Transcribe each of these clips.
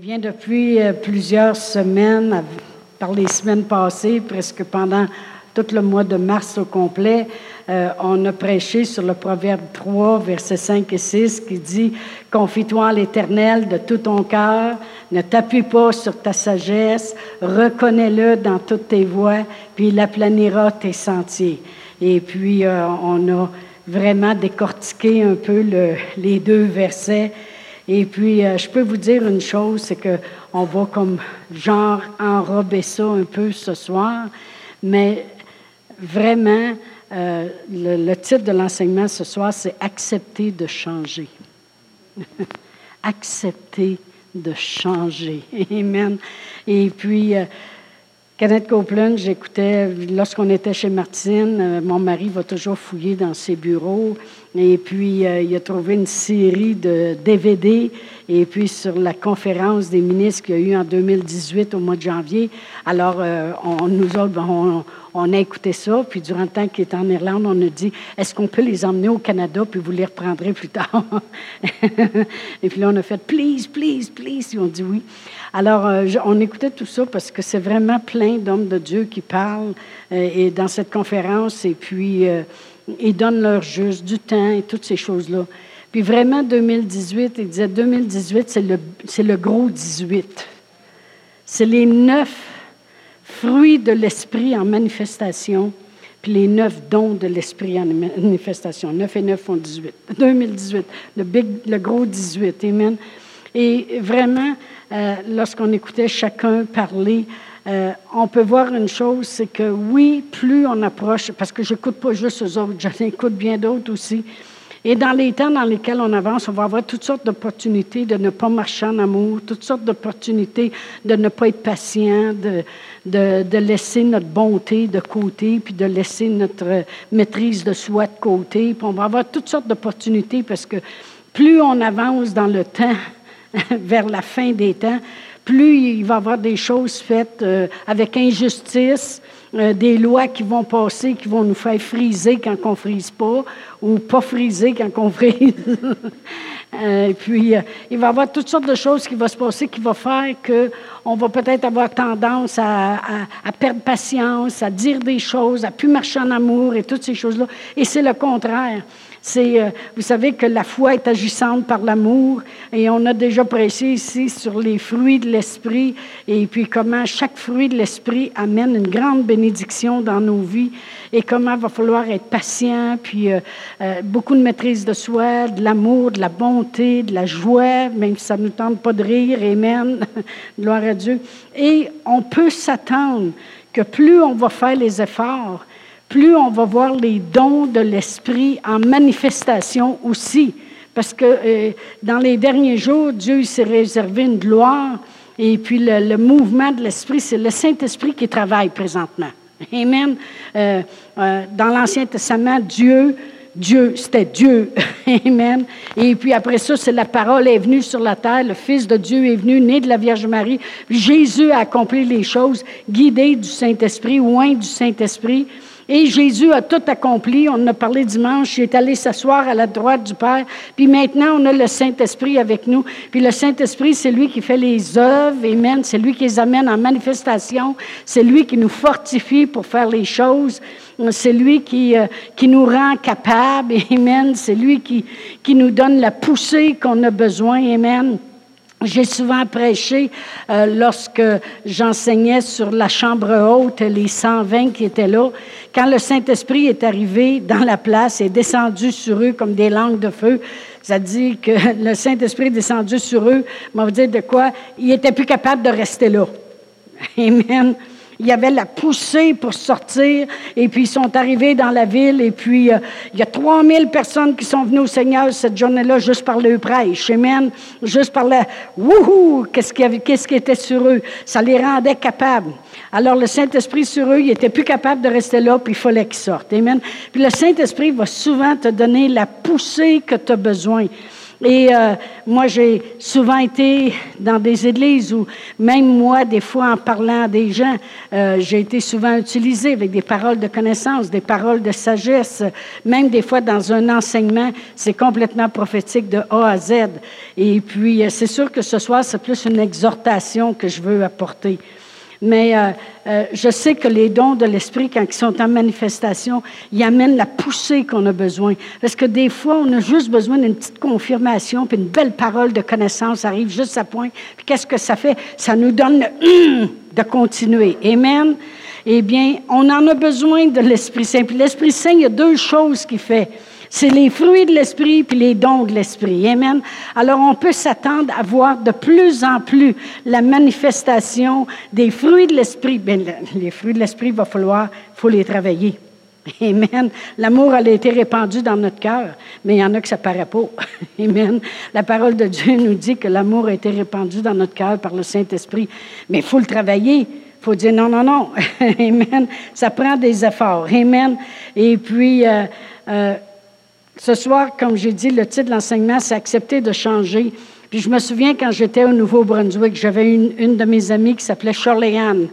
Bien, depuis euh, plusieurs semaines, par les semaines passées, presque pendant tout le mois de mars au complet, euh, on a prêché sur le Proverbe 3, versets 5 et 6, qui dit Confie-toi à l'Éternel de tout ton cœur, ne t'appuie pas sur ta sagesse, reconnais-le dans toutes tes voies, puis il aplanira tes sentiers. Et puis, euh, on a vraiment décortiqué un peu le, les deux versets et puis, euh, je peux vous dire une chose, c'est qu'on va comme genre enrober ça un peu ce soir, mais vraiment, euh, le, titre de l'enseignement ce soir, c'est Accepter de changer. Accepter de changer. Amen. Et puis, euh, Kenneth Copeland, j'écoutais, lorsqu'on était chez Martine, mon mari va toujours fouiller dans ses bureaux. Et puis, euh, il a trouvé une série de DVD. Et puis, sur la conférence des ministres qu'il y a eu en 2018 au mois de janvier. Alors, euh, on, nous autres, on, on, a écouté ça. Puis, durant le temps qu'il était en Irlande, on a dit est-ce qu'on peut les emmener au Canada, puis vous les reprendrez plus tard? Et puis là, on a fait please, please, please. Ils ont dit oui. Alors, euh, on écoutait tout ça parce que c'est vraiment plein d'hommes de Dieu qui parlent et dans cette conférence. Et puis, ils donnent leur juste, du temps et toutes ces choses-là. Puis vraiment, 2018, il disait 2018, c'est le, le gros 18. C'est les neuf fruits de l'esprit en manifestation, puis les neuf dons de l'esprit en manifestation. Neuf et neuf font 18. 2018, le, big, le gros 18. Amen. Et vraiment, euh, lorsqu'on écoutait chacun parler, euh, on peut voir une chose, c'est que oui, plus on approche, parce que je n'écoute pas juste aux autres, j'en écoute bien d'autres aussi. Et dans les temps dans lesquels on avance, on va avoir toutes sortes d'opportunités de ne pas marcher en amour, toutes sortes d'opportunités de ne pas être patient, de, de, de, laisser notre bonté de côté, puis de laisser notre maîtrise de soi de côté. Puis on va avoir toutes sortes d'opportunités parce que plus on avance dans le temps, vers la fin des temps, plus il va y avoir des choses faites euh, avec injustice, euh, des lois qui vont passer, qui vont nous faire friser quand on ne frise pas, ou pas friser quand on frise. Euh, et puis, il va y avoir toutes sortes de choses qui vont se passer qui vont faire qu'on va peut-être avoir tendance à, à, perdre patience, à dire des choses, à plus marcher en amour et toutes ces choses-là. Et c'est le contraire. C'est, euh, vous savez que la foi est agissante par l'amour et on a déjà prêché ici sur les fruits de l'esprit et puis comment chaque fruit de l'esprit amène une grande bénédiction dans nos vies et comment il va falloir être patient, puis euh, euh, beaucoup de maîtrise de soi, de l'amour, de la bonté, de la joie, même si ça ne nous tente pas de rire, Amen, gloire à Dieu. Et on peut s'attendre que plus on va faire les efforts, plus on va voir les dons de l'Esprit en manifestation aussi. Parce que euh, dans les derniers jours, Dieu s'est réservé une gloire. Et puis le, mouvement de l'Esprit, c'est le Saint-Esprit qui travaille présentement. Amen. Euh, euh, dans l'Ancien Testament, Dieu, Dieu, c'était Dieu. Amen. Et puis après ça, c'est la parole est venue sur la terre. Le Fils de Dieu est venu, né de la Vierge Marie. Jésus a accompli les choses, guidé du Saint-Esprit, loin du Saint-Esprit. Et Jésus a tout accompli. On en a parlé dimanche. Il est allé s'asseoir à la droite du Père. Puis maintenant, on a le Saint-Esprit avec nous. Puis le Saint-Esprit, c'est lui qui fait les œuvres. Amen. C'est lui qui les amène en manifestation. C'est lui qui nous fortifie pour faire les choses. C'est lui qui, euh, qui nous rend capables. Amen. C'est lui qui, qui nous donne la poussée qu'on a besoin. Amen. J'ai souvent prêché euh, lorsque j'enseignais sur la chambre haute, les 120 qui étaient là. Quand le Saint-Esprit est arrivé dans la place et descendu sur eux comme des langues de feu, ça dit que le Saint-Esprit descendu sur eux. Va dire de quoi? Ils n'étaient plus capables de rester là. Amen il y avait la poussée pour sortir, et puis ils sont arrivés dans la ville, et puis euh, il y a 3000 personnes qui sont venues au Seigneur cette journée-là juste par le prêche, amen, juste par le wouhou, qu'est-ce qui, qu'est-ce qui était sur eux. Ça les rendait capables. Alors le Saint-Esprit sur eux, ils n'étaient plus capables de rester là, puis il fallait qu'ils sortent, amen. Puis le Saint-Esprit va souvent te donner la poussée que tu as besoin. Et euh, moi, j'ai souvent été dans des églises où, même moi, des fois, en parlant à des gens, euh, j'ai été souvent utilisé avec des paroles de connaissance, des paroles de sagesse, même des fois dans un enseignement, c'est complètement prophétique de A à Z. Et puis, euh, c'est sûr que ce soir, c'est plus une exhortation que je veux apporter. Mais euh, euh, je sais que les dons de l'Esprit, quand ils sont en manifestation, ils amènent la poussée qu'on a besoin. Parce que des fois, on a juste besoin d'une petite confirmation, puis une belle parole de connaissance arrive juste à point. Puis qu'est-ce que ça fait? Ça nous donne le de continuer. Amen? Eh bien, on en a besoin de l'Esprit Saint. Puis l'Esprit Saint, il y a deux choses qu'il fait. C'est les fruits de l'esprit puis les dons de l'esprit. Amen. Alors on peut s'attendre à voir de plus en plus la manifestation des fruits de l'esprit. Bien, les fruits de l'esprit, il va falloir, faut les travailler. Amen. L'amour a été répandu dans notre cœur, mais il y en a que ça paraît pas. Amen. La parole de Dieu nous dit que l'amour a été répandu dans notre cœur par le Saint-Esprit, mais il faut le travailler. Il faut dire non, non, non. Amen. Ça prend des efforts. Amen. Et puis, euh, euh, ce soir, comme j'ai dit, le titre de l'enseignement, c'est Accepter de changer. Puis je me souviens quand j'étais au Nouveau-Brunswick, j'avais une, de mes amies qui s'appelait Shirley Ann.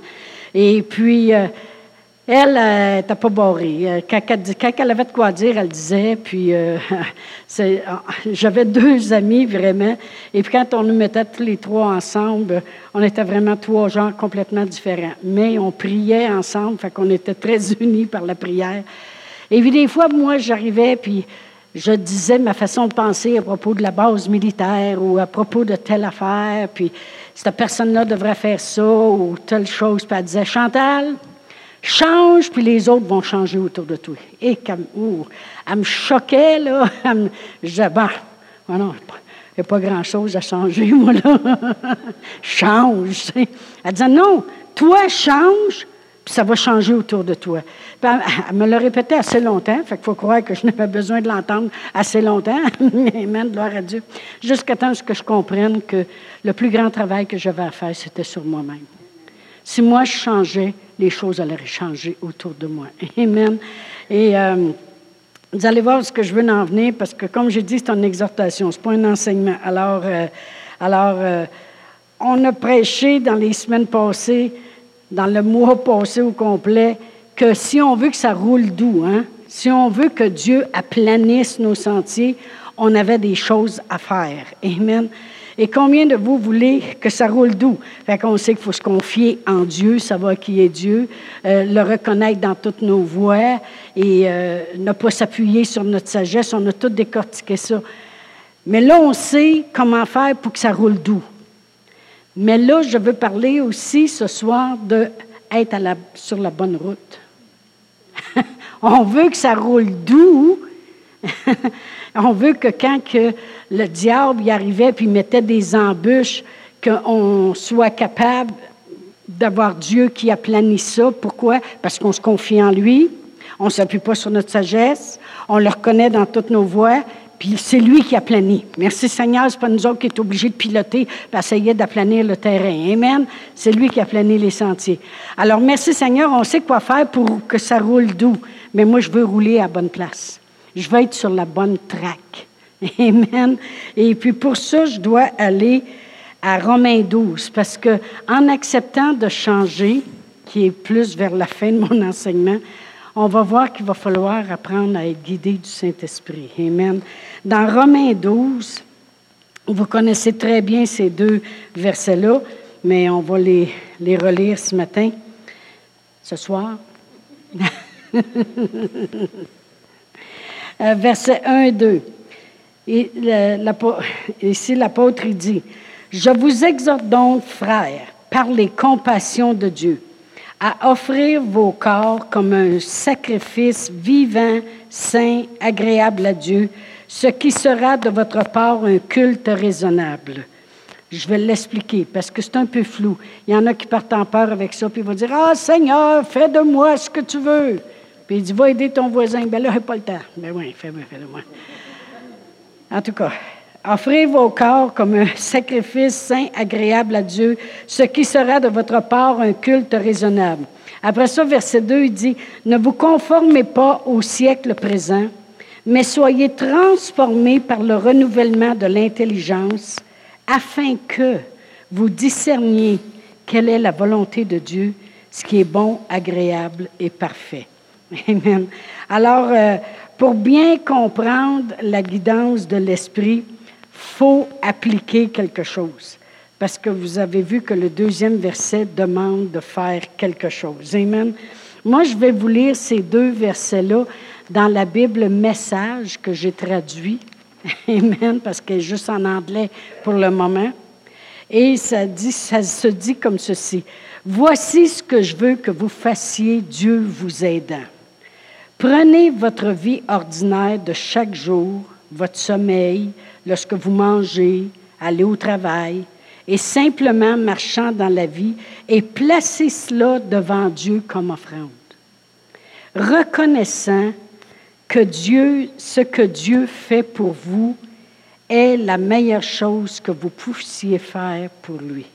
Et puis, euh, elle n'était pas barrée. Euh, quand, elle avait de quoi dire, elle disait. Puis, euh, j'avais deux amis vraiment. Et puis, quand on nous mettait tous les trois ensemble, on était vraiment trois genres complètement différents. Mais on priait ensemble, fait qu'on était très unis par la prière. Et puis, des fois, moi, j'arrivais, puis je disais ma façon de penser à propos de la base militaire ou à propos de telle affaire, puis cette personne-là devrait faire ça ou telle chose. Puis elle disait, Chantal, change, puis les autres vont changer autour de toi. Et comme, elle me choquait, là. je disais, bon, non, il n'y a pas grand-chose à changer, moi, là. change. Elle disait, non, toi, change, puis ça va changer autour de toi. Elle, me l'a répété assez longtemps, fait faut croire que je n'avais besoin de l'entendre assez longtemps. Amen, gloire à Dieu. Jusqu'à temps que je comprenne que le plus grand travail que j'avais à faire, c'était sur moi-même. Si moi je changeais, les choses allaient changer autour de moi. Amen. Et euh, vous allez voir ce que je veux en venir, parce que comme j'ai dit, c'est une exhortation, ce n'est pas un enseignement. Alors, euh, alors euh, on a prêché dans les semaines passées dans le mois passé au complet que si on veut que ça roule doux, hein, si on veut que Dieu aplanisse nos sentiers, on avait des choses à faire. Amen. Et combien de vous voulez que ça roule doux? Fait qu'on sait qu'il faut se confier en Dieu, savoir qui est Dieu, euh, le reconnaître dans toutes nos voies et euh, ne pas s'appuyer sur notre sagesse. On a tout décortiqué ça. Mais là, on sait comment faire pour que ça roule doux. Mais là, je veux parler aussi ce soir d'être sur la bonne route. On veut que ça roule doux. On veut que quand le diable y arrivait puis mettait des embûches, qu'on soit capable d'avoir Dieu qui aplanit ça. Pourquoi? Parce qu'on se confie en lui, on ne s'appuie pas sur notre sagesse, on le reconnaît dans toutes nos voies, puis c'est lui qui a plané. Merci Seigneur, c'est pas nous autres qui sommes obligés de piloter et essayer d'aplanir le terrain. Amen. C'est lui qui a plané les sentiers. Alors merci Seigneur, on sait quoi faire pour que ça roule doux. Mais moi, je veux rouler à bonne place. Je veux être sur la bonne traque. Amen. Et puis pour ça, je dois aller à Romains 12 parce que en acceptant de changer, qui est plus vers la fin de mon enseignement, on va voir qu'il va falloir apprendre à être guidé du Saint-Esprit. Amen. Dans Romains 12, vous connaissez très bien ces deux versets-là, mais on va les, relire ce matin, ce soir. Euh, versets 1 et 2. Et ici, l'apôtre dit, Je vous exhorte donc, frères, par les compassions de Dieu, à offrir vos corps comme un sacrifice vivant, saint, agréable à Dieu, ce qui sera de votre part un culte raisonnable. Je vais l'expliquer parce que c'est un peu flou. Il y en a qui partent en peur avec ça, puis ils vont dire Ah, Seigneur, fais de moi ce que tu veux. Puis il dit Va aider ton voisin. Ben là, j'ai pas le temps. Ben oui, fais-moi, fais de moi. En tout cas, Offrez vos corps comme un sacrifice saint, agréable à Dieu, ce qui sera de votre part un culte raisonnable. Après ça, verset 2, il dit, Ne vous conformez pas au siècle présent, mais soyez transformés par le renouvellement de l'intelligence afin que vous discerniez quelle est la volonté de Dieu, ce qui est bon, agréable et parfait. Amen. Alors, euh, pour bien comprendre la guidance de l'Esprit, faut appliquer quelque chose. Parce que vous avez vu que le deuxième verset demande de faire quelque chose. Amen. Moi, je vais vous lire ces deux versets-là dans la Bible Message que j'ai traduit. Amen, parce qu'elle est juste en anglais pour le moment. Et ça, ça se dit comme ceci. Voici ce que je veux que vous fassiez, Dieu vous aidant. Prenez votre vie ordinaire de chaque jour, votre sommeil, lorsque vous mangez, allez au travail, et simplement marchant dans la vie, et placez cela devant Dieu comme offrande. Reconnaissant que Dieu, ce que Dieu fait pour vous, est la meilleure chose que vous puissiez faire pour lui.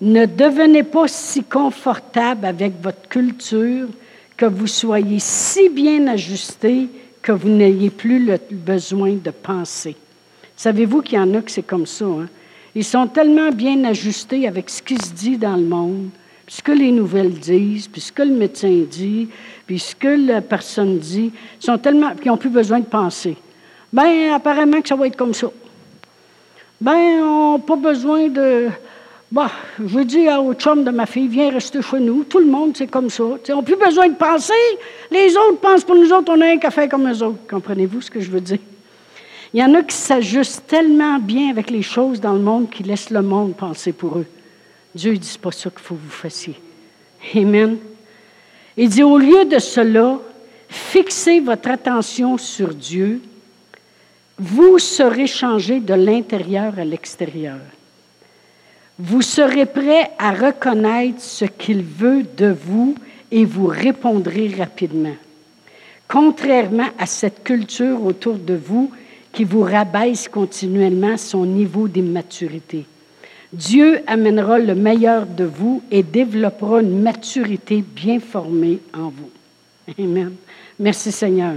Ne devenez pas si confortable avec votre culture que vous soyez si bien ajusté que vous n'ayez plus le besoin de penser. Savez-vous qu'il y en a que c'est comme ça? Hein? Ils sont tellement bien ajustés avec ce qui se dit dans le monde, puis ce que les nouvelles disent, puis ce que le médecin dit, puis ce que la personne dit. Ils sont tellement, qu'ils n'ont plus besoin de penser. Ben, apparemment que ça va être comme ça. Ben, on n'a pas besoin de. Bah, je dis au chum de ma fille, viens rester chez nous. Tout le monde, c'est comme ça. Ils n'ont plus besoin de penser. Les autres pensent pour nous autres, on a un café comme eux autres. Comprenez-vous ce que je veux dire? Il y en a qui s'ajustent tellement bien avec les choses dans le monde qu'ils laissent le monde penser pour eux. Dieu ne dit pas ça qu'il faut que vous fassiez. Amen. Il dit, au lieu de cela, fixez votre attention sur Dieu vous serez changé de l'intérieur à l'extérieur. Vous serez prêt à reconnaître ce qu'il veut de vous et vous répondrez rapidement. Contrairement à cette culture autour de vous qui vous rabaisse continuellement son niveau d'immaturité. Dieu amènera le meilleur de vous et développera une maturité bien formée en vous. Amen. Merci Seigneur.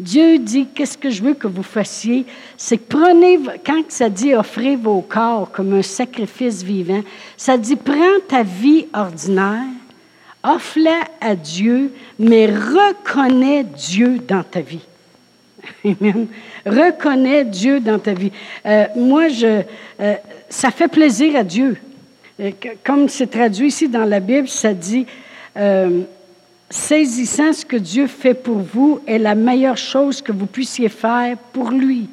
Dieu dit, qu'est-ce que je veux que vous fassiez? C'est que prenez, quand ça dit offrez vos corps comme un sacrifice vivant, ça dit prends ta vie ordinaire, offre-la à Dieu, mais reconnais Dieu dans ta vie. Reconnais Dieu dans ta vie. Euh, moi, euh, ça fait plaisir à Dieu. Euh, comme c'est traduit ici dans la Bible, ça dit saisissant ce que Dieu fait pour vous est la meilleure chose que vous puissiez faire pour lui.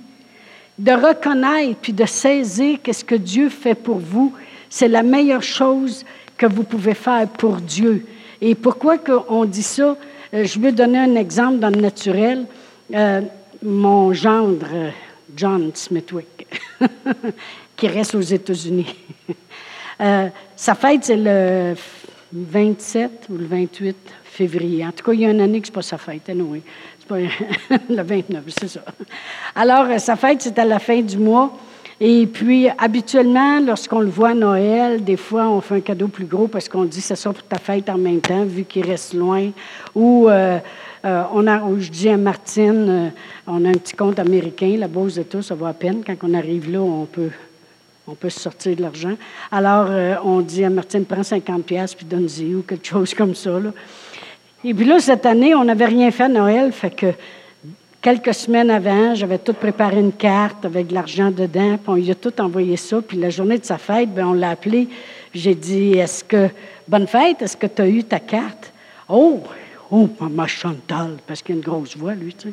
De reconnaître puis de saisir qu'est-ce que Dieu fait pour vous, c'est la meilleure chose que vous pouvez faire pour Dieu. Et pourquoi on dit ça? Euh, je vais donner un exemple dans le naturel. Euh, mon gendre, John Smithwick, qui reste aux États-Unis. Euh, sa fête, c'est le 27 ou le 28 En tout cas, il y a une année que ce n'est pas sa fête, anyway. C'est pas le 29, c'est ça. Alors, euh, sa fête, c'est à la fin du mois. Et puis, habituellement, lorsqu'on le voit à Noël, des fois, on fait un cadeau plus gros parce qu'on dit, c'est ça pour ta fête en même temps, vu qu'il reste loin. Ou, euh, euh, on a, je dis à Martine, on a un petit compte américain, la Beauce de tout, ça va à peine. Quand on arrive là, on peut on peut sortir de l'argent. Alors, on dit à Martine, prends 50 pièces puis donne-y ou quelque chose comme ça. Là. Et puis là, cette année, on n'avait rien fait à Noël, fait que quelques semaines avant, j'avais tout préparé une carte avec de l'argent dedans, puis on lui a tout envoyé ça. Puis la journée de sa fête, bien, on l'a appelé. J'ai dit, est-ce que, bonne fête, est-ce que tu as eu ta carte? Oh, oh, maman Chantal, parce qu'il a une grosse voix, lui, tu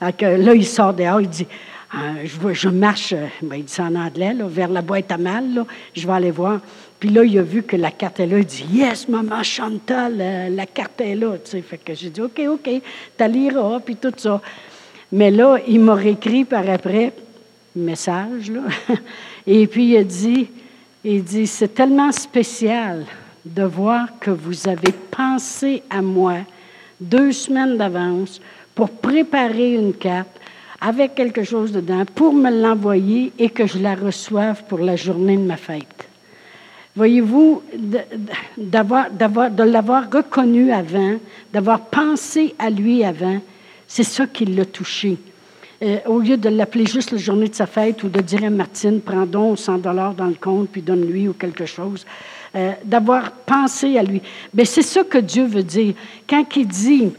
sais. là, il sort dehors, il dit, ah, je, je, marche, euh, ben, il dit ça en anglais, vers la boîte à mal, je vais aller voir. Puis là, il a vu que la carte est là. Il dit Yes, maman Chantal, euh, la, carte est là. Tu sais, fait que j'ai dit OK, OK, tu liras, puis tout ça. Mais là, il m'a réécrit par après, message, là. Et puis il a dit il dit C'est tellement spécial de voir que vous avez pensé à moi deux semaines d'avance pour préparer une carte avec quelque chose dedans pour me l'envoyer et que je la reçoive pour la journée de ma fête. Voyez-vous, d'avoir, d'avoir, de l'avoir reconnu avant, d'avoir pensé à lui avant, C'est ça qui l'a touché. Euh, au lieu de l'appeler juste la journée de sa fête ou de dire à Martine, prends donc 100 dollars dans le compte puis donne-lui ou quelque chose, euh, d'avoir pensé à lui. Mais c'est ça que Dieu veut dire. Quand il dit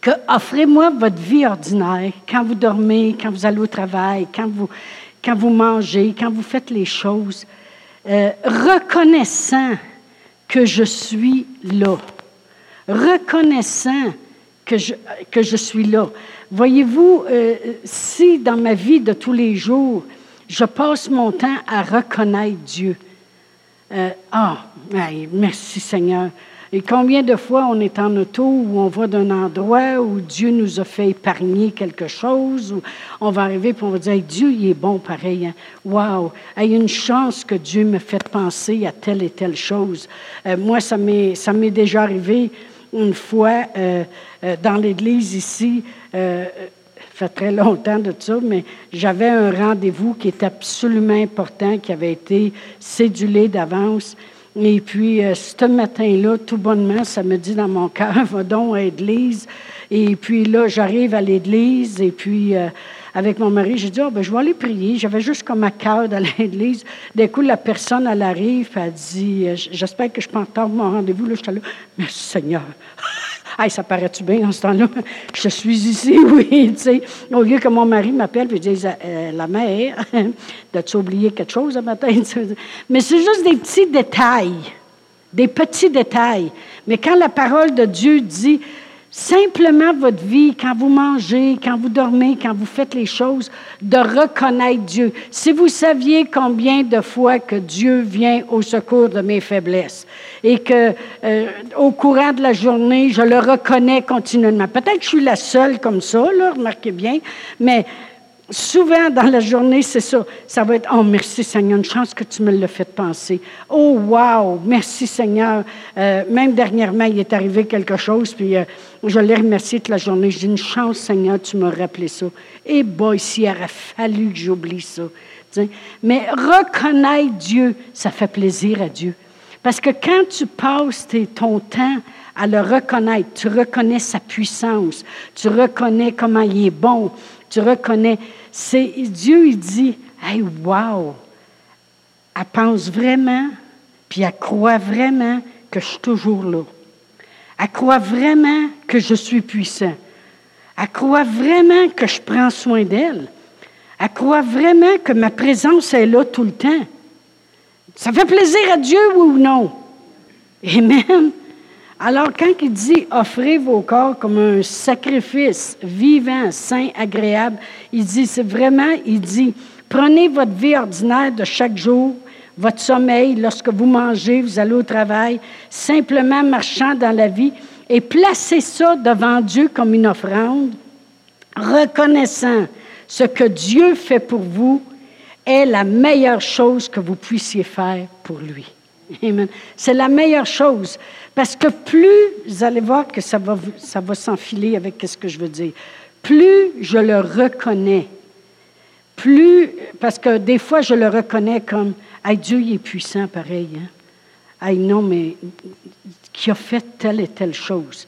que offrez-moi votre vie ordinaire, quand vous dormez, quand vous allez au travail, quand vous, quand vous mangez, quand vous faites les choses, euh, reconnaissant que je suis là, reconnaissant que je, suis là. Voyez-vous, euh, si dans ma vie de tous les jours, je passe mon temps à reconnaître Dieu, euh, ah, merci Seigneur. Et combien de fois on est en auto ou on va d'un endroit où Dieu nous a fait épargner quelque chose, ou on va arriver et on va dire Dieu, il est bon pareil. Hein? Wow! Il y a une chance que Dieu me fait penser à telle et telle chose. Euh, moi, ça m'est, déjà arrivé une fois euh, euh, dans l'église ici. fait très longtemps de ça, mais j'avais un rendez-vous qui était absolument important, qui avait été cédulé d'avance. Et puis, euh, ce matin-là, tout bonnement, ça me dit dans mon cœur, va donc à l'église. Et puis là, j'arrive à l'église et puis euh, avec mon mari, j'ai dit, oh, ben, je vais aller prier. J'avais juste comme à cœur d'aller à l'église. D'un coup, la personne, elle arrive, elle dit, euh, j'espère que je peux entendre mon rendez-vous. Là, j'étais là, merci Seigneur. Hey, ça paraît-tu bien en ce temps-là? Je suis ici, oui. Tu sais. Au lieu que mon mari m'appelle et dise euh, La mère, as-tu oublié quelque chose ce matin? Mais c'est juste des petits détails. Des petits détails. Mais quand la parole de Dieu dit Simplement votre vie, quand vous mangez, quand vous dormez, quand vous faites les choses, de reconnaître Dieu. Si vous saviez combien de fois que Dieu vient au secours de mes faiblesses et que euh, au courant de la journée, je le reconnais continuellement. Peut-être que je suis la seule comme ça, là, remarquez bien, mais Souvent dans la journée, c'est ça. Ça va être Oh, merci Seigneur, une chance que tu me l'as fait penser. Oh, wow, merci Seigneur. Euh, même dernièrement, il est arrivé quelque chose, puis euh, je l'ai remercié toute la journée. J'ai une chance, Seigneur, tu m'as rappelé ça. Et boy, s'il aurait fallu que j'oublie ça. Mais reconnaître Dieu, ça fait plaisir à Dieu. Parce que quand tu passes ton temps à le reconnaître, tu reconnais sa puissance, tu reconnais comment il est bon, tu reconnais c'est Dieu, il dit, hey, wow, elle pense vraiment, puis elle croit vraiment que je suis toujours là. Elle croit vraiment que je suis puissant. Elle croit vraiment que je prends soin d'elle. Elle croit vraiment que ma présence est là tout le temps. Ça fait plaisir à Dieu, ou non? Amen. Alors, quand il dit offrez vos corps comme un sacrifice vivant, saint, agréable, il dit, c'est vraiment, il dit, prenez votre vie ordinaire de chaque jour, votre sommeil, lorsque vous mangez, vous allez au travail, simplement marchant dans la vie, et placez ça devant Dieu comme une offrande, reconnaissant ce que Dieu fait pour vous est la meilleure chose que vous puissiez faire pour lui. Amen. C'est la meilleure chose. Parce que plus, vous allez voir que ça va, ça va s'enfiler avec ce que je veux dire, plus je le reconnais, plus, parce que des fois je le reconnais comme, hey, Dieu il est puissant pareil, hein? Non, mais qui a fait telle et telle chose.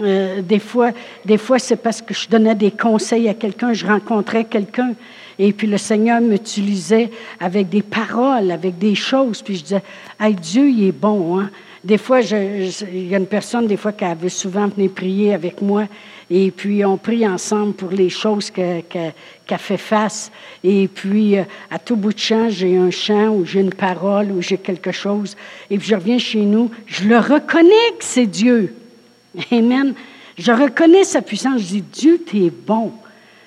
Euh, des fois, des fois c'est parce que je donnais des conseils à quelqu'un, je rencontrais quelqu'un, et puis le Seigneur m'utilisait avec des paroles, avec des choses, puis je disais, hey, Dieu, il est bon, hein? Des fois, il y a une personne, des fois, qui avait souvent venu prier avec moi, et puis on prie ensemble pour les choses qu'elle fait face. Et puis, euh, à tout bout de champ, j'ai un chant ou j'ai une parole ou j'ai quelque chose. Et puis, je reviens chez nous, je le reconnais que c'est Dieu. Amen. Je reconnais sa puissance. Je dis, Dieu, tu es bon.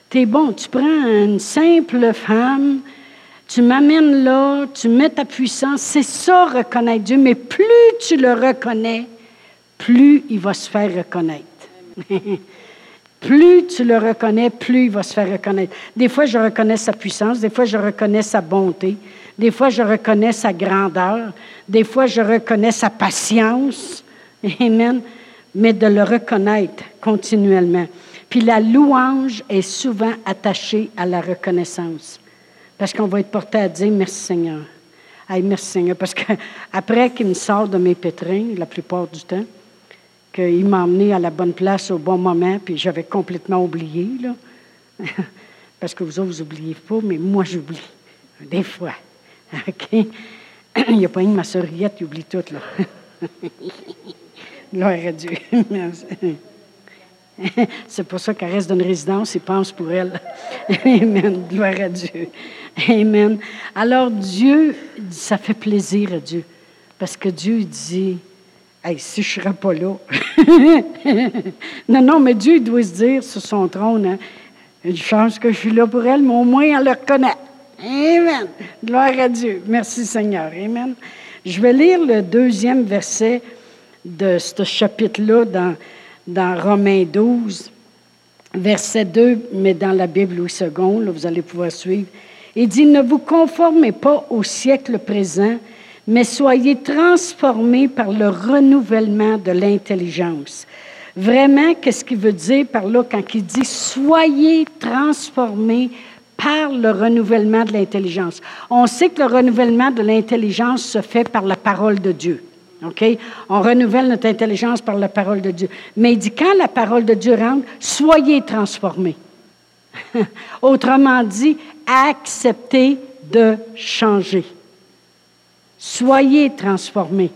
Tu es bon. Tu prends une simple femme tu m'amènes là, tu mets ta puissance. C'est ça, reconnaître Dieu. Mais plus tu le reconnais, plus il va se faire reconnaître. plus tu le reconnais, plus il va se faire reconnaître. Des fois, je reconnais sa puissance. Des fois, je reconnais sa bonté. Des fois, je reconnais sa grandeur. Des fois, je reconnais sa patience. Amen. Mais de le reconnaître continuellement. Puis la louange est souvent attachée à la reconnaissance. Parce qu'on va être porté à dire merci Seigneur. merci Seigneur. Parce qu'après qu'il me sort de mes pétrins, la plupart du temps, qu'il m'a emmené à la bonne place au bon moment, puis j'avais complètement oublié, là. Parce que vous autres, vous n'oubliez pas, mais moi, j'oublie. Des fois. OK? Il n'y a pas une ma soeur qui oublie tout, là. Gloire à Dieu. C'est pour ça qu'elle reste dans une résidence et pense pour elle. Amen. Gloire à Dieu. Amen. Alors Dieu, ça fait plaisir à Dieu. Parce que Dieu dit, hey, si je ne serais pas là. non, non, mais Dieu doit se dire sur son trône, hein, une chance que je suis là pour elle, mais au moins elle le reconnaît. Amen. Gloire à Dieu. Merci Seigneur. Amen. Je vais lire le deuxième verset de ce chapitre-là dans, dans Romains 12, verset 2, mais dans la Bible Louis II, là, vous allez pouvoir suivre. Il dit, ne vous conformez pas au siècle présent, mais soyez transformés par le renouvellement de l'intelligence. Vraiment, qu'est-ce qu'il veut dire par là quand il dit soyez transformés par le renouvellement de l'intelligence? On sait que le renouvellement de l'intelligence se fait par la parole de Dieu. On renouvelle notre intelligence par la parole de Dieu. Mais il dit quand la parole de Dieu rentre, soyez transformés. Autrement dit, acceptez de changer. Soyez transformés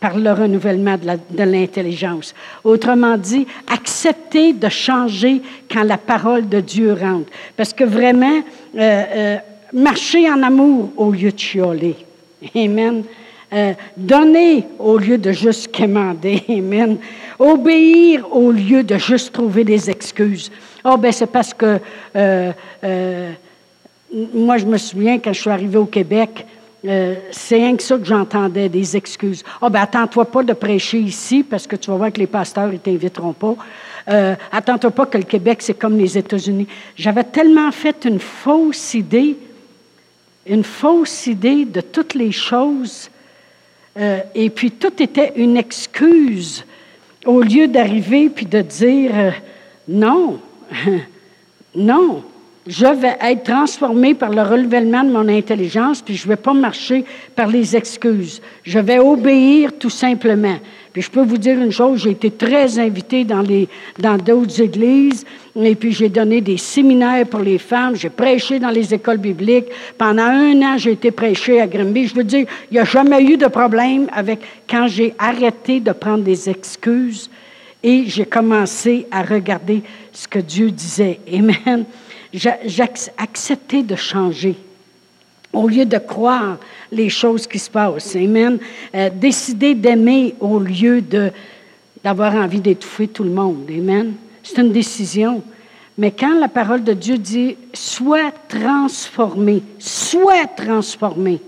par le renouvellement de l'intelligence. Autrement dit, acceptez de changer quand la parole de Dieu rentre. Parce que vraiment, euh, euh, marchez en amour au lieu de chioler. Amen. Euh, donner au lieu de juste commander. Amen. Obéir au lieu de juste trouver des excuses. Oh, ben c'est parce que moi, je me souviens quand je suis arrivé au Québec, euh, c'est rien que ça que j'entendais, des excuses. Oh, ben attends-toi pas de prêcher ici parce que tu vas voir que les pasteurs, ils t'inviteront pas. Euh, attends-toi pas que le Québec, c'est comme les États-Unis. J'avais tellement fait une fausse idée, une fausse idée de toutes les choses, euh, et puis tout était une excuse au lieu d'arriver puis de dire euh, non, non. Je vais être transformé par le renouvellement de mon intelligence, puis je ne vais pas marcher par les excuses. Je vais obéir tout simplement. Puis je peux vous dire une chose, j'ai été très invité dans les dans d'autres églises, et puis j'ai donné des séminaires pour les femmes, j'ai prêché dans les écoles bibliques. Pendant un an, j'ai été prêché à Grimby. Je veux dire, il n'y a jamais eu de problème avec quand j'ai arrêté de prendre des excuses et j'ai commencé à regarder ce que Dieu disait. Amen j'ai accepté de changer au lieu de croire les choses qui se passent. Amen. Euh, décider d'aimer au lieu d'avoir envie d'étouffer tout le monde. Amen. C'est une décision. Mais quand la parole de Dieu dit sois transformé, sois transformé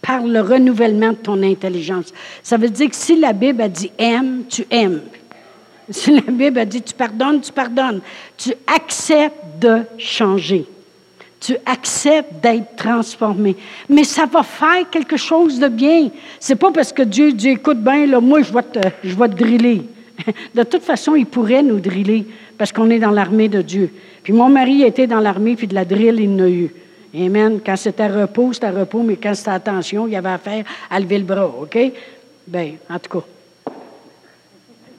par le renouvellement de ton intelligence, ça veut dire que si la Bible a dit aime, tu aimes. Si la Bible a dit tu pardonnes, tu pardonnes. Tu acceptes de changer. Tu acceptes d'être transformé. Mais ça va faire quelque chose de bien. C'est pas parce que Dieu dit écoute bien, là, moi, je vais, te, je vais te driller. De toute façon, il pourrait nous driller parce qu'on est dans l'armée de Dieu. Puis mon mari était dans l'armée, puis de la drill, il n'a eu. Amen. Quand c'était repos, c'était repos, mais quand c'était attention, il y avait affaire à lever le bras, OK? Bien, en tout cas,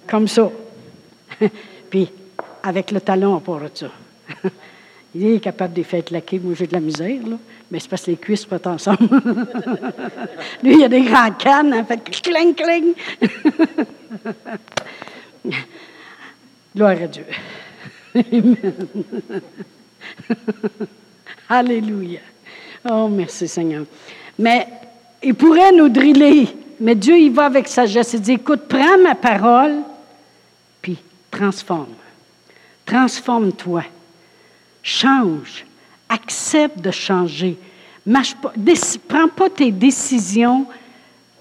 comme ça. puis, avec le talon, on part de ça. Il est capable de les faire claquer. Moi, j'ai de la misère. Mais c'est parce que les cuisses pas ensemble. Lui, il a des grands cannes, en fait, cling, cling. Gloire à Dieu. Alléluia. Oh, merci Seigneur. Mais il pourrait nous driller, mais Dieu, il va avec sagesse. Il dit, écoute, prends ma parole, puis transforme. Transforme-toi. Change. Accepte de changer. Prends pas tes décisions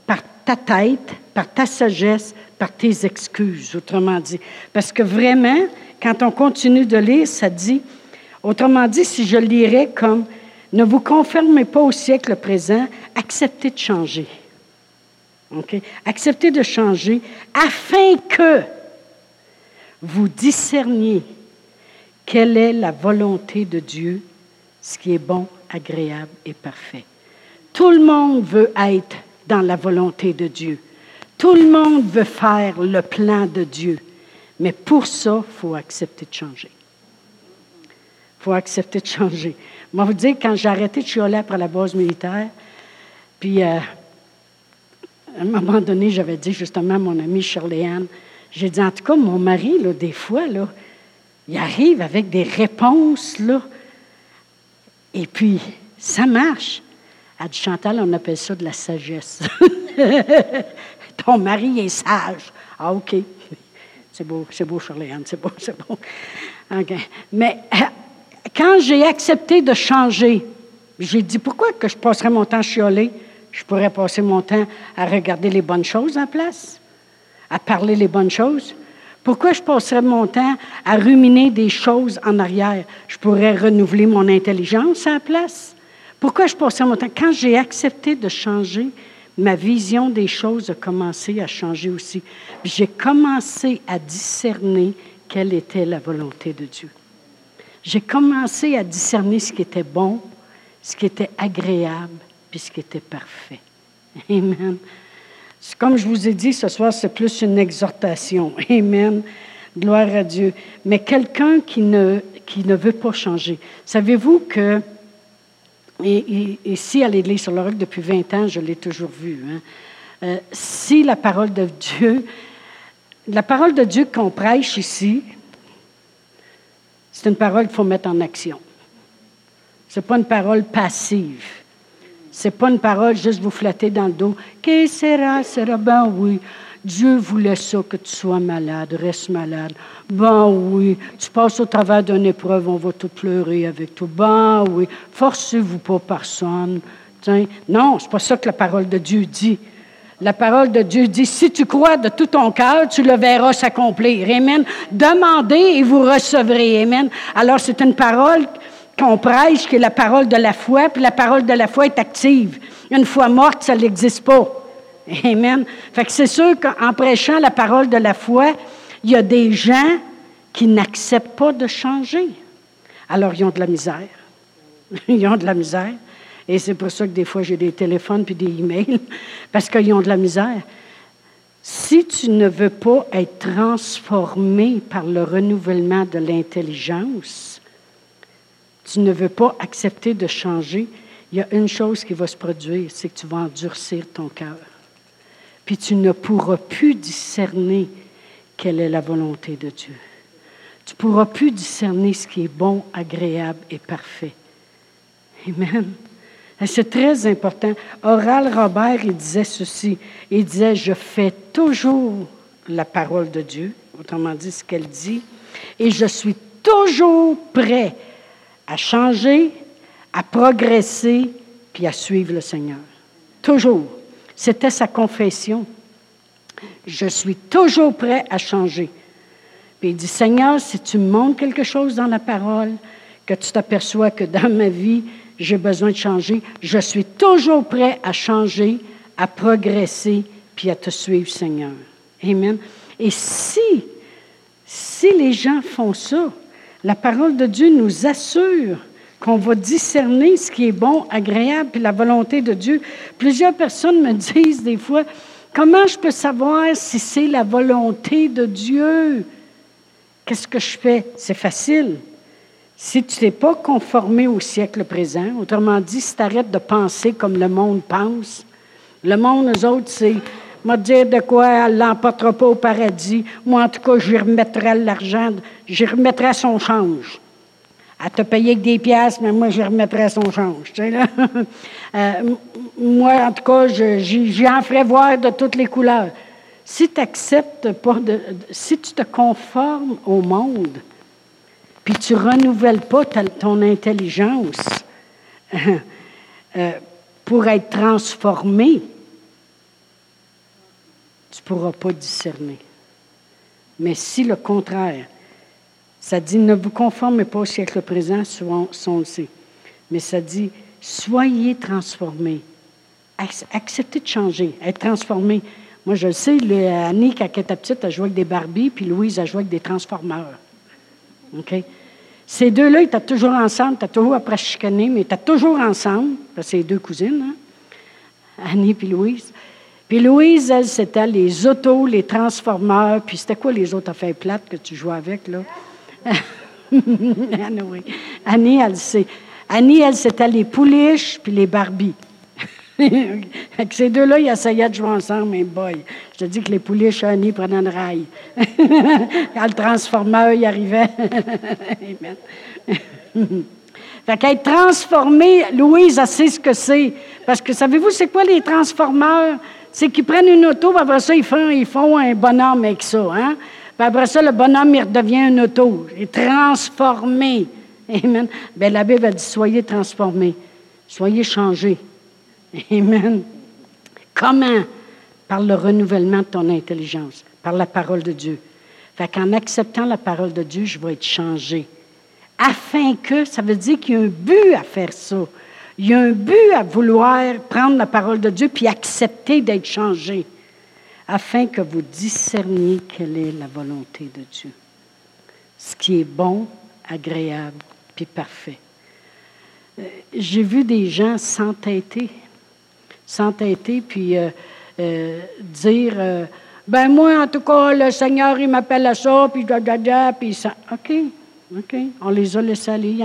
par ta tête, par ta sagesse, par tes excuses, autrement dit. Parce que vraiment, quand on continue de lire, ça dit, autrement dit, si je lirais comme, ne vous conformez pas au siècle présent, acceptez de changer. Acceptez de changer afin que vous discerniez quelle est la volonté de Dieu, ce qui est bon, agréable et parfait? Tout le monde veut être dans la volonté de Dieu. Tout le monde veut faire le plan de Dieu. Mais pour ça, il faut accepter de changer. Il faut accepter de changer. Moi, vous dire, quand j'ai arrêté de chialer après la base militaire, puis euh, à un moment donné, j'avais dit justement à mon amie Shirley-Anne, j'ai dit, en tout cas, mon mari, là, des fois, il arrive avec des réponses, là, et puis, ça marche. Dit, Chantal, on appelle ça de la sagesse. Ton mari est sage. Ah, OK. C'est beau, c'est beau, Charléane, c'est beau, c'est beau. Mais euh, quand j'ai accepté de changer, j'ai dit, pourquoi que je passerais mon temps à chioler? Je pourrais passer mon temps à regarder les bonnes choses en place, à parler les bonnes choses. Pourquoi je passerais mon temps à ruminer des choses en arrière? Je pourrais renouveler mon intelligence en place. Pourquoi je passerais mon temps? Quand j'ai accepté de changer, ma vision des choses a commencé à changer aussi. J'ai commencé à discerner quelle était la volonté de Dieu. J'ai commencé à discerner ce qui était bon, ce qui était agréable, puis ce qui était parfait. Amen. Comme je vous ai dit ce soir, c'est plus une exhortation. Amen. Gloire à Dieu. Mais quelqu'un qui ne, qui ne veut pas changer. Savez-vous que et, ici, à l'Église sur le roc, depuis 20 ans, je l'ai toujours vu. Hein. Euh, si la parole de Dieu, la parole de Dieu qu'on prêche ici, c'est une parole qu'il faut mettre en action. Ce n'est pas une parole passive. Ce n'est pas une parole juste vous flatter dans le dos. Qu'est-ce sera, sera, ben oui. Dieu voulait ça, que tu sois malade, reste malade. Ben oui, tu passes au travers d'une épreuve, on va tout pleurer avec toi. Ben oui, forcez-vous pas personne. Tiens. Non, c'est pas ça que la parole de Dieu dit. La parole de Dieu dit, si tu crois de tout ton cœur, tu le verras s'accomplir. Amen. Demandez et vous recevrez. Amen. Alors, c'est une parole qu'on prêche, qui est la parole de la foi, puis la parole de la foi est active. Une fois morte, ça n'existe pas. Amen. Fait que c'est sûr qu'en prêchant la parole de la foi, il y a des gens qui n'acceptent pas de changer. Alors, ils ont de la misère. Ils ont de la misère. Et c'est pour ça que des fois, j'ai des téléphones puis des emails, parce qu'ils ont de la misère. Si tu ne veux pas être transformé par le renouvellement de l'intelligence, tu ne veux pas accepter de changer, il y a une chose qui va se produire, c'est que tu vas endurcir ton cœur puis tu ne pourras plus discerner quelle est la volonté de Dieu. Tu ne pourras plus discerner ce qui est bon, agréable et parfait. Amen. C'est très important. Oral Robert, il disait ceci. Il disait, je fais toujours la parole de Dieu, autrement dit ce qu'elle dit, et je suis toujours prêt à changer, à progresser, puis à suivre le Seigneur. Toujours. C'était sa confession. Je suis toujours prêt à changer. Puis il dit, Seigneur, si tu me montres quelque chose dans la parole, que tu t'aperçois que dans ma vie, j'ai besoin de changer, je suis toujours prêt à changer, à progresser, puis à te suivre, Seigneur. Amen. Et si, si les gens font ça, la parole de Dieu nous assure qu'on va discerner ce qui est bon, agréable, puis la volonté de Dieu. Plusieurs personnes me disent des fois, comment je peux savoir si c'est la volonté de Dieu? Qu'est-ce que je fais? C'est facile. Si tu n'es pas conformé au siècle présent, autrement dit, si tu arrêtes de penser comme le monde pense, le monde, eux autres, c'est m'a dire de quoi elle l'emportera pas au paradis. Moi, en tout cas, j'y remettrai l'argent, j'y remettrai son change à te payer que des pièces, mais moi, je remettrai son change. Euh, moi, en tout cas, j'en ferai voir de toutes les couleurs. Si tu acceptes pas si tu te conformes au monde, puis tu renouvelles pas ton intelligence euh, pour être transformé, tu ne pourras pas discerner. Mais si le contraire, ça dit ne vous conformez pas au siècle présent, soit on le. Mais ça dit soyez transformés. Acceptez de changer, être transformé. Moi, je le sais, Annie, quand elle était petite, elle jouait avec des Barbies, puis Louise, a joué avec des transformeurs. OK? Ces deux-là, ils étaient toujours ensemble, tu toujours après chicaner, mais ils étaient toujours ensemble, parce que c'est deux cousines, hein? Annie et Louise. Puis Louise, elle, c'était les autos, les transformeurs, puis c'était quoi les autres affaires plates que tu jouais avec, là? Annie, elle sait. Annie, elle, c'était les pouliches puis les Barbies. Avec ces deux-là, ils essayaient de jouer ensemble, mais boy, je te dis que les pouliches, Annie prenaient le rail. Quand le transformeur y arrivait. fait qu'être transformé, Louise, elle sait ce que c'est. Parce que savez-vous, c'est quoi les transformeurs? C'est qu'ils prennent une auto, après ça, ils font, un bonhomme avec ça. Hein? Après ça, le bonhomme, il redevient une auto. Il est transformé. Amen. Bien, la Bible a dit Soyez transformés. Soyez changés. Amen. Comment? Par le renouvellement de ton intelligence, par la parole de Dieu. Fait qu'en acceptant la parole de Dieu, je vais être changé. Afin que, ça veut dire qu'il y a un but à faire ça. Il y a un but à vouloir prendre la parole de Dieu puis accepter d'être changé afin que vous discerniez quelle est la volonté de Dieu. Ce qui est bon, agréable, puis parfait. Euh, j'ai vu des gens s'entêter, s'entêter, puis euh, euh, dire, ben moi, en tout cas, le Seigneur, il m'appelle à ça, puis da, da, puis ça. OK, OK? On les a laissés aller. Il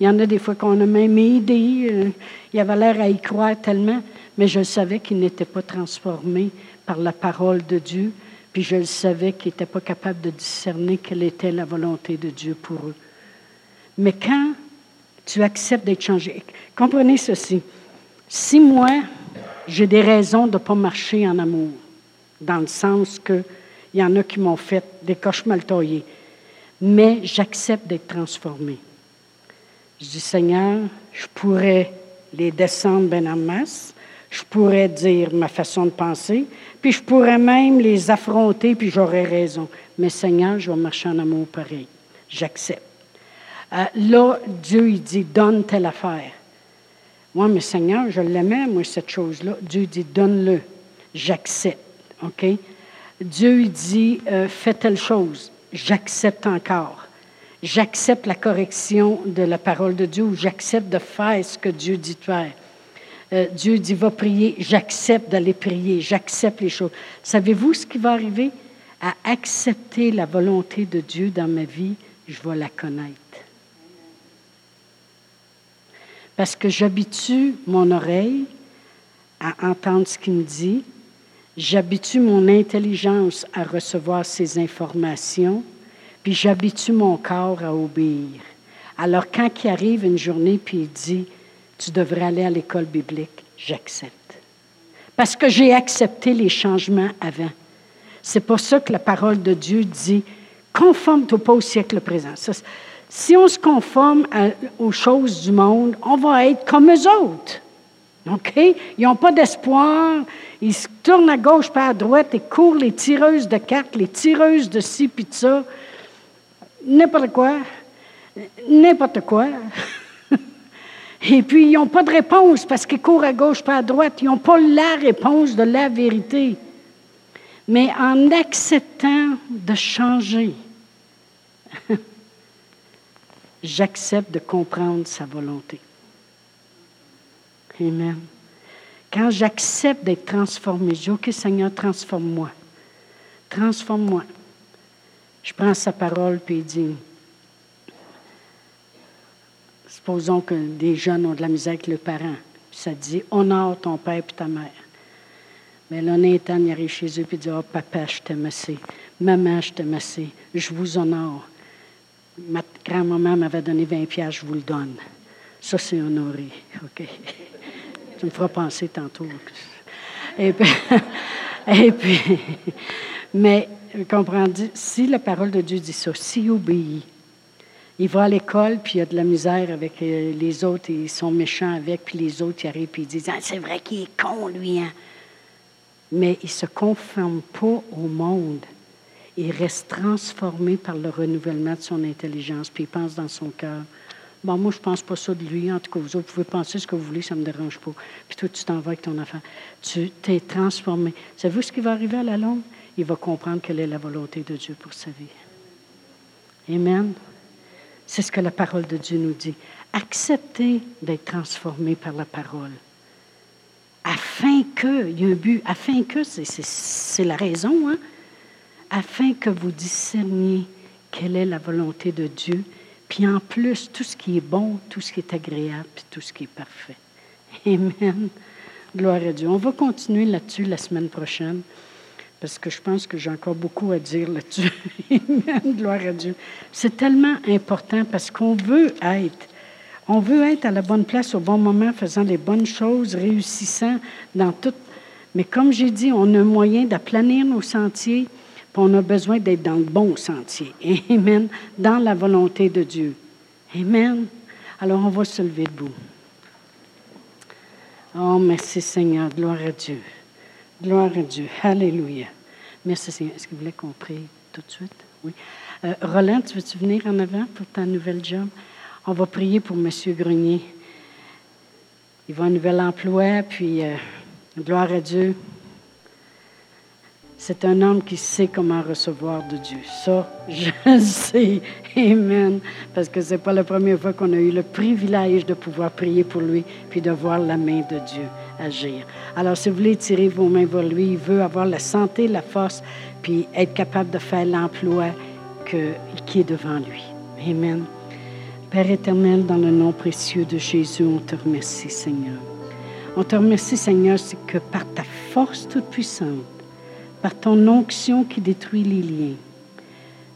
y en a, des fois qu'on a même aidé. il avait l'air à y croire tellement, mais je savais qu'il n'était pas transformé par la parole de Dieu, puis je le savais qu'ils n'étaient pas capables de discerner quelle était la volonté de Dieu pour eux. Mais quand tu acceptes d'être changé, comprenez ceci. Si moi, j'ai des raisons de ne pas marcher en amour, dans le sens que il y en a qui m'ont fait des coches mal mais j'accepte d'être transformé. Je dis, Seigneur, je pourrais les descendre bien en masse, je pourrais dire ma façon de penser, puis je pourrais même les affronter, puis j'aurais raison. Mais Seigneur, je vais marcher en amour pareil. J'accepte. Euh, là, Dieu, il dit, donne telle affaire. Moi, mais Seigneur, je l'aimais, moi, cette chose-là. Dieu dit, donne-le. J'accepte. OK? Dieu, il dit, euh, fais telle chose. J'accepte encore. J'accepte la correction de la parole de Dieu ou j'accepte de faire ce que Dieu dit de faire. Euh, Dieu dit, va prier, j'accepte d'aller prier, j'accepte les choses. Savez-vous ce qui va arriver? À accepter la volonté de Dieu dans ma vie, je vais la connaître. Parce que j'habitue mon oreille à entendre ce qu'il me dit, j'habitue mon intelligence à recevoir ces informations, puis j'habitue mon corps à obéir. Alors quand il arrive une journée, puis il dit, tu devrais aller à l'école biblique, j'accepte. Parce que j'ai accepté les changements avant. C'est pour ça que la parole de Dieu dit, conforme-toi pas au siècle présent. si on se conforme aux choses du monde, on va être comme eux autres. OK? Ils n'ont pas d'espoir. Ils se tournent à gauche pas à droite et courent les tireuses de cartes, les tireuses de ci puis de ça. N'importe quoi. N'importe quoi. Et puis, ils n'ont pas de réponse parce qu'ils courent à gauche, pas à droite. Ils n'ont pas la réponse de la vérité. Mais en acceptant de changer, j'accepte de comprendre sa volonté. Amen. Quand j'accepte d'être transformé, je dis, OK Seigneur, transforme-moi. Transforme-moi. Je prends sa parole, puis il dit, Supposons que des jeunes ont de la misère avec le parent. ça dit honore ton père et ta mère. Mais là, Nathan, il arrive chez eux et dit Oh, papa, je t'aime assez. Maman, je t'aime assez. Je vous honore. Ma grand-maman m'avait donné 20 pièces, je vous le donne. Ça, c'est honoré. OK? tu me feras penser tantôt. Et puis, mais, comprenez, si la parole de Dieu dit ça, s'il obéit, il va à l'école, puis il a de la misère avec euh, les autres, et ils sont méchants avec, puis les autres, ils arrivent, puis ils disent ah, C'est vrai qu'il est con, lui. Hein? Mais il ne se conforme pas au monde. Il reste transformé par le renouvellement de son intelligence, puis il pense dans son cœur Bon, moi, je pense pas ça de lui. En tout cas, vous autres, pouvez penser ce que vous voulez, ça me dérange pas. Puis toi, tu t'en vas avec ton affaire. Tu t'es transformé. Savez-vous ce qui va arriver à la longue? Il va comprendre quelle est la volonté de Dieu pour sa vie. Amen. C'est ce que la parole de Dieu nous dit. Acceptez d'être transformé par la parole, afin que, il y a un but, afin que, c'est la raison, hein? afin que vous discerniez quelle est la volonté de Dieu, puis en plus, tout ce qui est bon, tout ce qui est agréable, puis tout ce qui est parfait. Amen. Gloire à Dieu. On va continuer là-dessus la semaine prochaine, parce que je pense que j'ai encore beaucoup à dire là-dessus. Amen. Gloire à Dieu. C'est tellement important parce qu'on veut être on veut être à la bonne place au bon moment, faisant les bonnes choses, réussissant dans tout. Mais comme j'ai dit, on a un moyen d'aplanir nos sentiers, on a besoin d'être dans le bon sentier. Amen. Dans la volonté de Dieu. Amen. Alors on va se lever debout. Oh, merci Seigneur. Gloire à Dieu. Gloire à Dieu. Alléluia. Merci Seigneur. Est-ce que vous voulez qu'on prie tout de suite? Oui. Euh, Roland, tu veux-tu venir en avant pour ta nouvelle job? On va prier pour M. Grenier. Il va un nouvel emploi, puis euh, gloire à Dieu. C'est un homme qui sait comment recevoir de Dieu. Ça, je sais. Amen. Parce que ce n'est pas la première fois qu'on a eu le privilège de pouvoir prier pour lui, puis de voir la main de Dieu agir. Alors, si vous voulez tirer vos mains vers lui, il veut avoir la santé, la force, puis être capable de faire l'emploi qui est devant lui. Amen. Père éternel, dans le nom précieux de Jésus, on te remercie, Seigneur. On te remercie, Seigneur, c'est que par ta force toute puissante, par ton onction qui détruit les liens,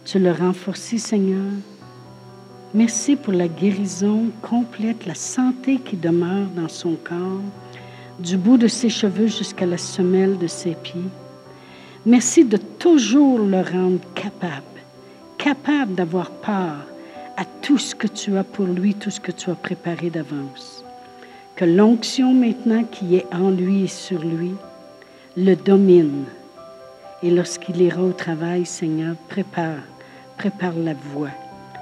tu le renforces, Seigneur. Merci pour la guérison complète, la santé qui demeure dans son corps, du bout de ses cheveux jusqu'à la semelle de ses pieds. Merci de toujours le rendre capable, capable d'avoir peur, à tout ce que tu as pour lui, tout ce que tu as préparé d'avance. Que l'onction maintenant qui est en lui et sur lui le domine. Et lorsqu'il ira au travail, Seigneur, prépare, prépare la voie,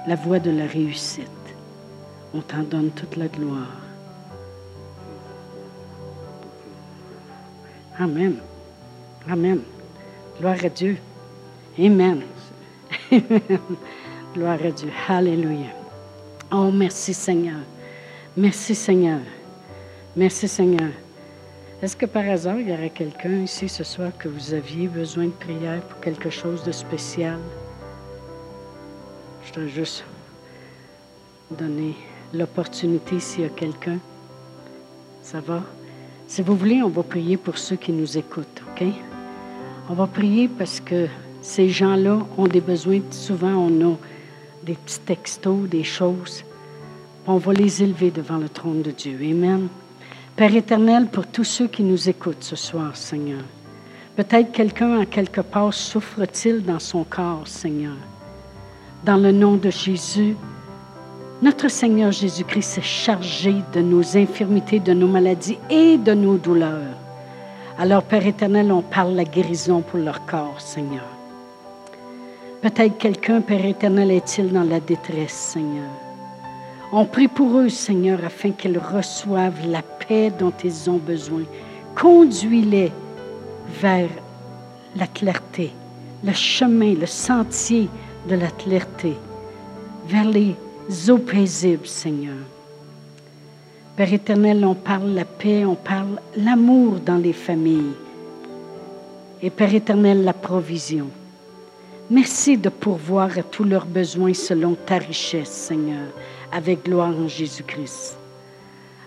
la voie de la réussite. On t'en donne toute la gloire. Amen. Amen. Gloire à Dieu. Amen. Gloire à Dieu. Alléluia. Oh, merci Seigneur. Merci Seigneur. Merci Seigneur. Est-ce que par hasard, il y aurait quelqu'un ici ce soir que vous aviez besoin de prière pour quelque chose de spécial? Je dois juste donner l'opportunité s'il y a quelqu'un. Ça va? Si vous voulez, on va prier pour ceux qui nous écoutent, OK? On va prier parce que ces gens-là ont des besoins. Souvent, on a des petits textos, des choses. On va les élever devant le trône de Dieu. Amen. Père éternel, pour tous ceux qui nous écoutent ce soir, Seigneur, peut-être quelqu'un en quelque part souffre-t-il dans son corps, Seigneur. Dans le nom de Jésus, notre Seigneur Jésus-Christ est chargé de nos infirmités, de nos maladies et de nos douleurs. Alors, Père éternel, on parle la guérison pour leur corps, Seigneur. Peut-être quelqu'un, Père éternel, est-il dans la détresse, Seigneur. On prie pour eux, Seigneur, afin qu'ils reçoivent la paix dont ils ont besoin. Conduis-les vers la clarté, le chemin, le sentier de la clarté, vers les eaux paisibles, Seigneur. Père éternel, on parle la paix, on parle l'amour dans les familles. Et Père éternel, la provision. Merci de pourvoir à tous leurs besoins selon ta richesse, Seigneur, avec gloire en Jésus-Christ.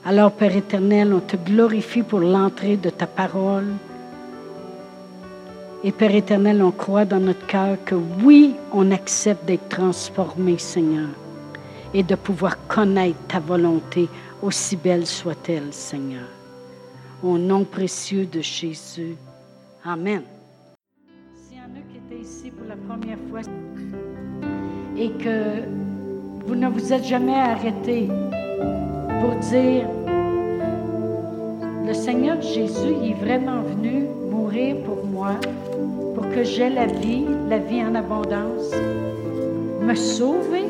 Alors, Père éternel, on te glorifie pour l'entrée de ta parole. Et Père éternel, on croit dans notre cœur que oui, on accepte d'être transformé, Seigneur, et de pouvoir connaître ta volonté, aussi belle soit-elle, Seigneur. Au nom précieux de Jésus. Amen ici pour la première fois et que vous ne vous êtes jamais arrêté pour dire, le Seigneur Jésus est vraiment venu mourir pour moi, pour que j'aie la vie, la vie en abondance, me sauver.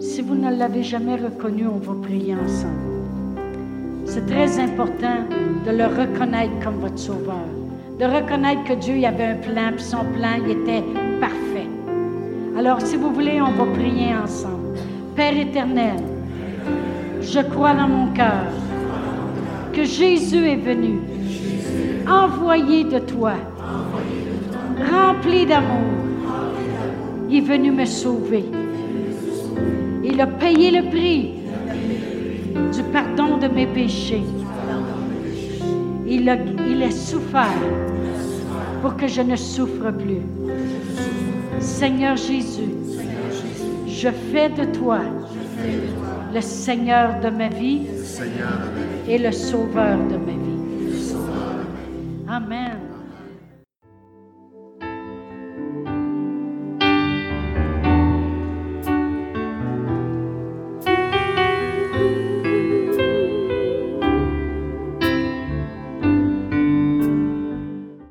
Si vous ne l'avez jamais reconnu, on va prier ensemble. C'est très important de le reconnaître comme votre sauveur de reconnaître que Dieu y avait un plan, puis son plan il était parfait. Alors, si vous voulez, on va prier ensemble. Père éternel, je crois dans mon cœur que Jésus est venu, envoyé de toi, rempli d'amour. Il est venu me sauver. Il a payé le prix du pardon de mes péchés. Il a, souffert pour que je ne souffre plus. Seigneur Jésus, je fais de toi le Seigneur de ma vie et le Sauveur de ma vie. Amen.